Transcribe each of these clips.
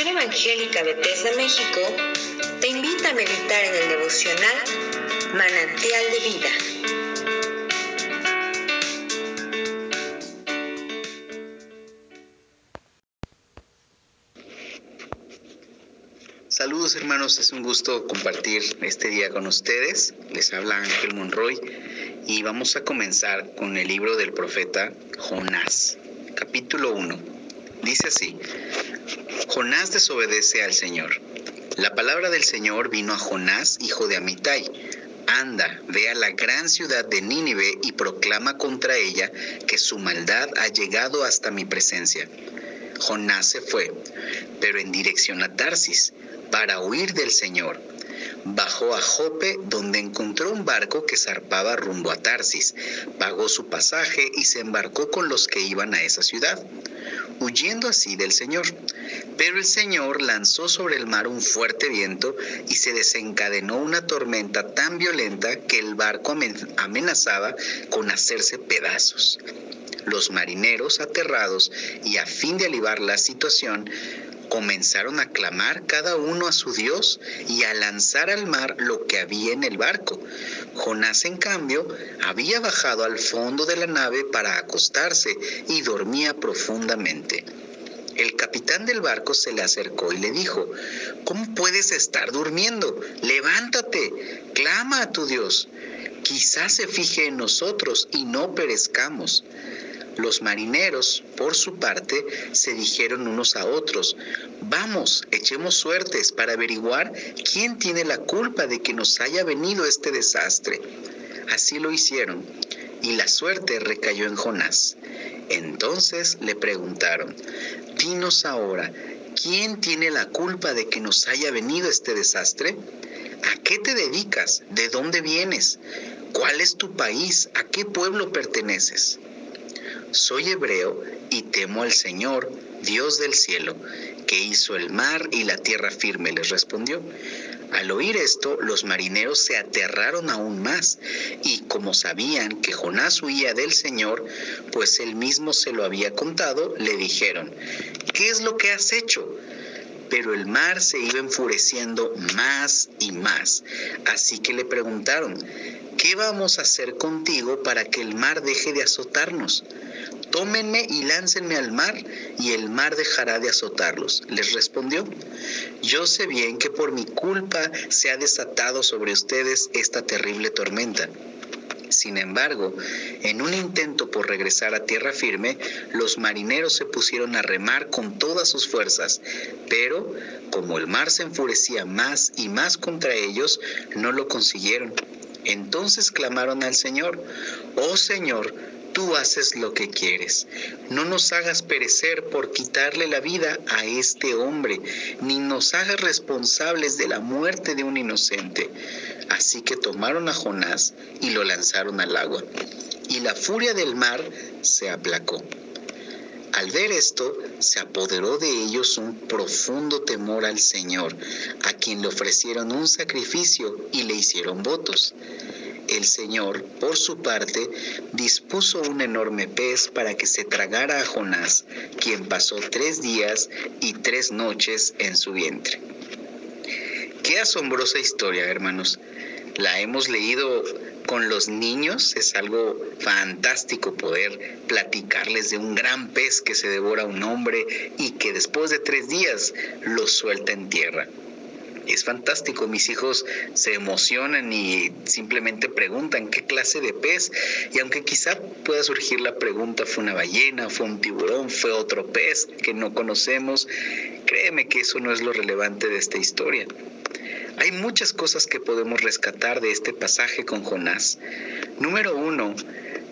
Misión Evangélica de México te invita a meditar en el devocional Manantial de Vida. Saludos hermanos, es un gusto compartir este día con ustedes. Les habla Ángel Monroy y vamos a comenzar con el libro del profeta Jonás, capítulo 1. Dice así, Jonás desobedece al Señor. La palabra del Señor vino a Jonás, hijo de Amitai. Anda, ve a la gran ciudad de Nínive y proclama contra ella que su maldad ha llegado hasta mi presencia. Jonás se fue, pero en dirección a Tarsis, para huir del Señor Bajó a Jope, donde encontró un barco que zarpaba rumbo a Tarsis. Pagó su pasaje y se embarcó con los que iban a esa ciudad, huyendo así del Señor. Pero el Señor lanzó sobre el mar un fuerte viento y se desencadenó una tormenta tan violenta que el barco amenazaba con hacerse pedazos. Los marineros, aterrados y a fin de alivar la situación, comenzaron a clamar cada uno a su Dios y a lanzar al mar lo que había en el barco. Jonás, en cambio, había bajado al fondo de la nave para acostarse y dormía profundamente. El capitán del barco se le acercó y le dijo, ¿cómo puedes estar durmiendo? Levántate, clama a tu Dios. Quizás se fije en nosotros y no perezcamos. Los marineros, por su parte, se dijeron unos a otros, vamos, echemos suertes para averiguar quién tiene la culpa de que nos haya venido este desastre. Así lo hicieron, y la suerte recayó en Jonás. Entonces le preguntaron, dinos ahora, ¿quién tiene la culpa de que nos haya venido este desastre? ¿A qué te dedicas? ¿De dónde vienes? ¿Cuál es tu país? ¿A qué pueblo perteneces? Soy hebreo y temo al Señor, Dios del cielo, que hizo el mar y la tierra firme, les respondió. Al oír esto, los marineros se aterraron aún más, y como sabían que Jonás huía del Señor, pues él mismo se lo había contado, le dijeron, ¿qué es lo que has hecho? Pero el mar se iba enfureciendo más y más, así que le preguntaron, ¿qué vamos a hacer contigo para que el mar deje de azotarnos? Tómenme y láncenme al mar, y el mar dejará de azotarlos. Les respondió, yo sé bien que por mi culpa se ha desatado sobre ustedes esta terrible tormenta. Sin embargo, en un intento por regresar a tierra firme, los marineros se pusieron a remar con todas sus fuerzas, pero como el mar se enfurecía más y más contra ellos, no lo consiguieron. Entonces clamaron al Señor, Oh Señor, tú haces lo que quieres. No nos hagas perecer por quitarle la vida a este hombre, ni nos hagas responsables de la muerte de un inocente. Así que tomaron a Jonás y lo lanzaron al agua, y la furia del mar se aplacó. Al ver esto, se apoderó de ellos un profundo temor al Señor, a quien le ofrecieron un sacrificio y le hicieron votos el Señor, por su parte, dispuso un enorme pez para que se tragara a Jonás, quien pasó tres días y tres noches en su vientre. Qué asombrosa historia, hermanos. La hemos leído con los niños, es algo fantástico poder platicarles de un gran pez que se devora a un hombre y que después de tres días lo suelta en tierra es fantástico. Mis hijos se emocionan y simplemente preguntan qué clase de pez. Y aunque quizá pueda surgir la pregunta, ¿fue una ballena? ¿Fue un tiburón? ¿Fue otro pez que no conocemos? Créeme que eso no es lo relevante de esta historia. Hay muchas cosas que podemos rescatar de este pasaje con Jonás. Número uno,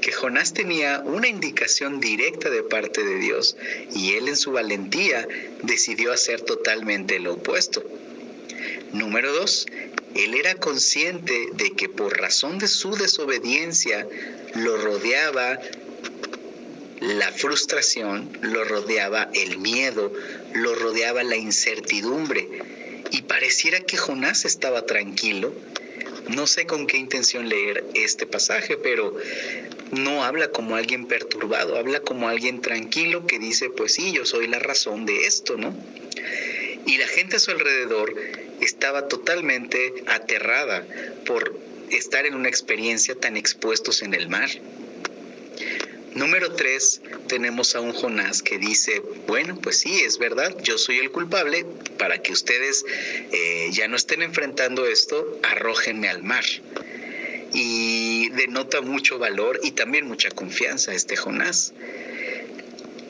que Jonás tenía una indicación directa de parte de Dios y él en su valentía decidió hacer totalmente lo opuesto. Número dos, él era consciente de que por razón de su desobediencia lo rodeaba la frustración, lo rodeaba el miedo, lo rodeaba la incertidumbre. Y pareciera que Jonás estaba tranquilo. No sé con qué intención leer este pasaje, pero no habla como alguien perturbado, habla como alguien tranquilo que dice, pues sí, yo soy la razón de esto, ¿no? Y la gente a su alrededor estaba totalmente aterrada por estar en una experiencia tan expuestos en el mar. Número tres, tenemos a un Jonás que dice, bueno, pues sí, es verdad, yo soy el culpable, para que ustedes eh, ya no estén enfrentando esto, arrójenme al mar. Y denota mucho valor y también mucha confianza este Jonás.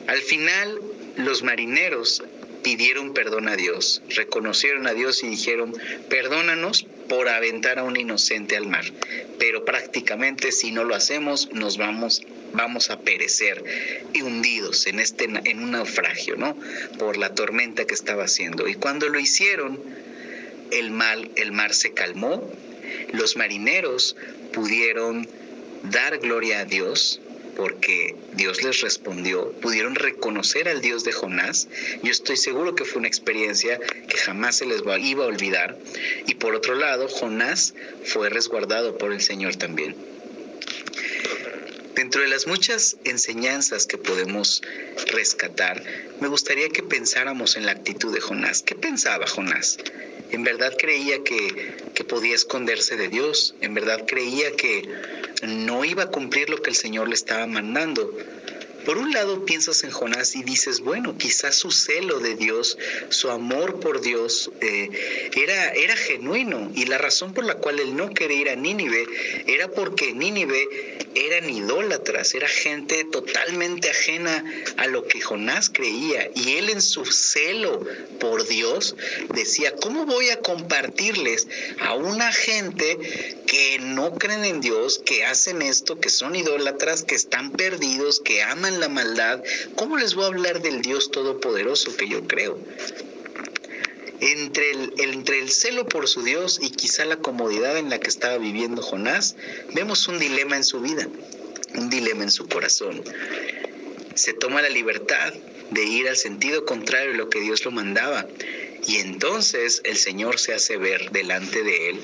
Al final, los marineros pidieron perdón a Dios, reconocieron a Dios y dijeron, perdónanos por aventar a un inocente al mar, pero prácticamente si no lo hacemos nos vamos vamos a perecer hundidos en este en un naufragio, ¿no? Por la tormenta que estaba haciendo. Y cuando lo hicieron, el mal el mar se calmó, los marineros pudieron dar gloria a Dios porque Dios les respondió, pudieron reconocer al Dios de Jonás. Yo estoy seguro que fue una experiencia que jamás se les iba a olvidar. Y por otro lado, Jonás fue resguardado por el Señor también. Dentro de las muchas enseñanzas que podemos rescatar, me gustaría que pensáramos en la actitud de Jonás. ¿Qué pensaba Jonás? ¿En verdad creía que, que podía esconderse de Dios? ¿En verdad creía que no iba a cumplir lo que el Señor le estaba mandando? Por un lado piensas en Jonás y dices, bueno, quizás su celo de Dios, su amor por Dios eh, era, era genuino y la razón por la cual él no quería ir a Nínive era porque Nínive eran idólatras, era gente totalmente ajena a lo que Jonás creía y él en su celo por Dios decía, ¿cómo voy a compartirles a una gente que no creen en Dios, que hacen esto, que son idólatras, que están perdidos, que aman la maldad? ¿Cómo les voy a hablar del Dios todopoderoso que yo creo? Entre el, entre el celo por su Dios y quizá la comodidad en la que estaba viviendo Jonás, vemos un dilema en su vida, un dilema en su corazón. Se toma la libertad de ir al sentido contrario de lo que Dios lo mandaba. Y entonces el Señor se hace ver delante de él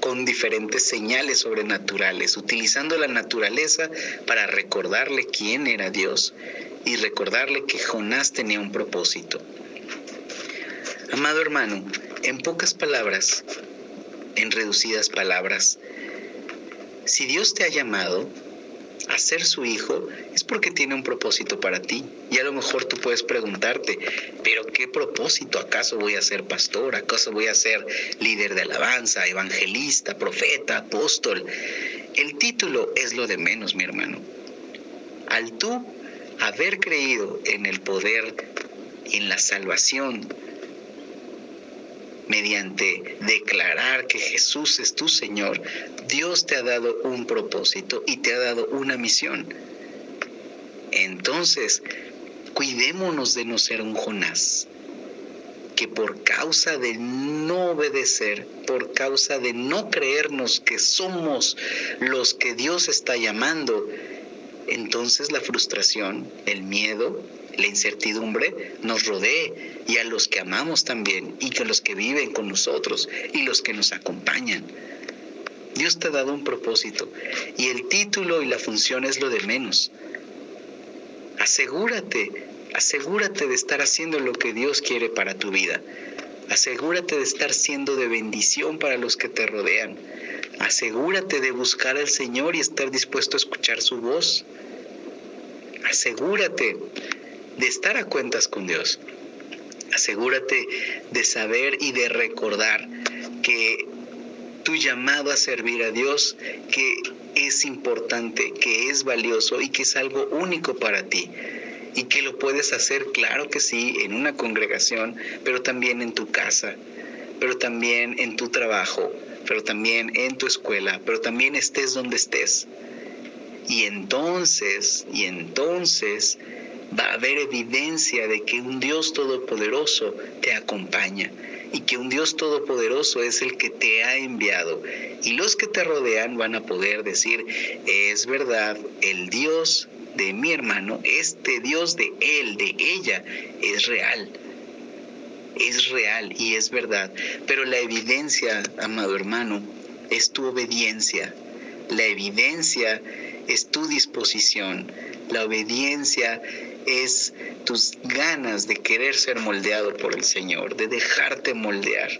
con diferentes señales sobrenaturales, utilizando la naturaleza para recordarle quién era Dios y recordarle que Jonás tenía un propósito. Amado hermano, en pocas palabras, en reducidas palabras, si Dios te ha llamado, a ser su hijo es porque tiene un propósito para ti. Y a lo mejor tú puedes preguntarte, pero ¿qué propósito? ¿Acaso voy a ser pastor? ¿Acaso voy a ser líder de alabanza, evangelista, profeta, apóstol? El título es lo de menos, mi hermano. Al tú haber creído en el poder, en la salvación, mediante declarar que Jesús es tu Señor, Dios te ha dado un propósito y te ha dado una misión. Entonces, cuidémonos de no ser un Jonás, que por causa de no obedecer, por causa de no creernos que somos los que Dios está llamando, entonces la frustración, el miedo, la incertidumbre nos rodee y a los que amamos también y que los que viven con nosotros y los que nos acompañan. Dios te ha dado un propósito y el título y la función es lo de menos. Asegúrate, asegúrate de estar haciendo lo que Dios quiere para tu vida. Asegúrate de estar siendo de bendición para los que te rodean. Asegúrate de buscar al Señor y estar dispuesto a escuchar su voz. Asegúrate de estar a cuentas con Dios. Asegúrate de saber y de recordar que tu llamado a servir a Dios, que es importante, que es valioso y que es algo único para ti. Y que lo puedes hacer, claro que sí, en una congregación, pero también en tu casa, pero también en tu trabajo, pero también en tu escuela, pero también estés donde estés. Y entonces, y entonces va a haber evidencia de que un Dios todopoderoso te acompaña y que un Dios todopoderoso es el que te ha enviado. Y los que te rodean van a poder decir, es verdad, el Dios de mi hermano, este Dios de él, de ella, es real. Es real y es verdad. Pero la evidencia, amado hermano, es tu obediencia. La evidencia es tu disposición. La obediencia es tus ganas de querer ser moldeado por el Señor, de dejarte moldear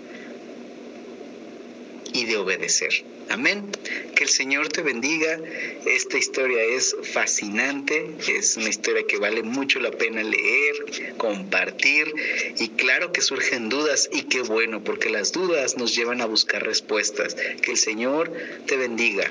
y de obedecer. Amén. Que el Señor te bendiga. Esta historia es fascinante, es una historia que vale mucho la pena leer, compartir y claro que surgen dudas y qué bueno, porque las dudas nos llevan a buscar respuestas. Que el Señor te bendiga.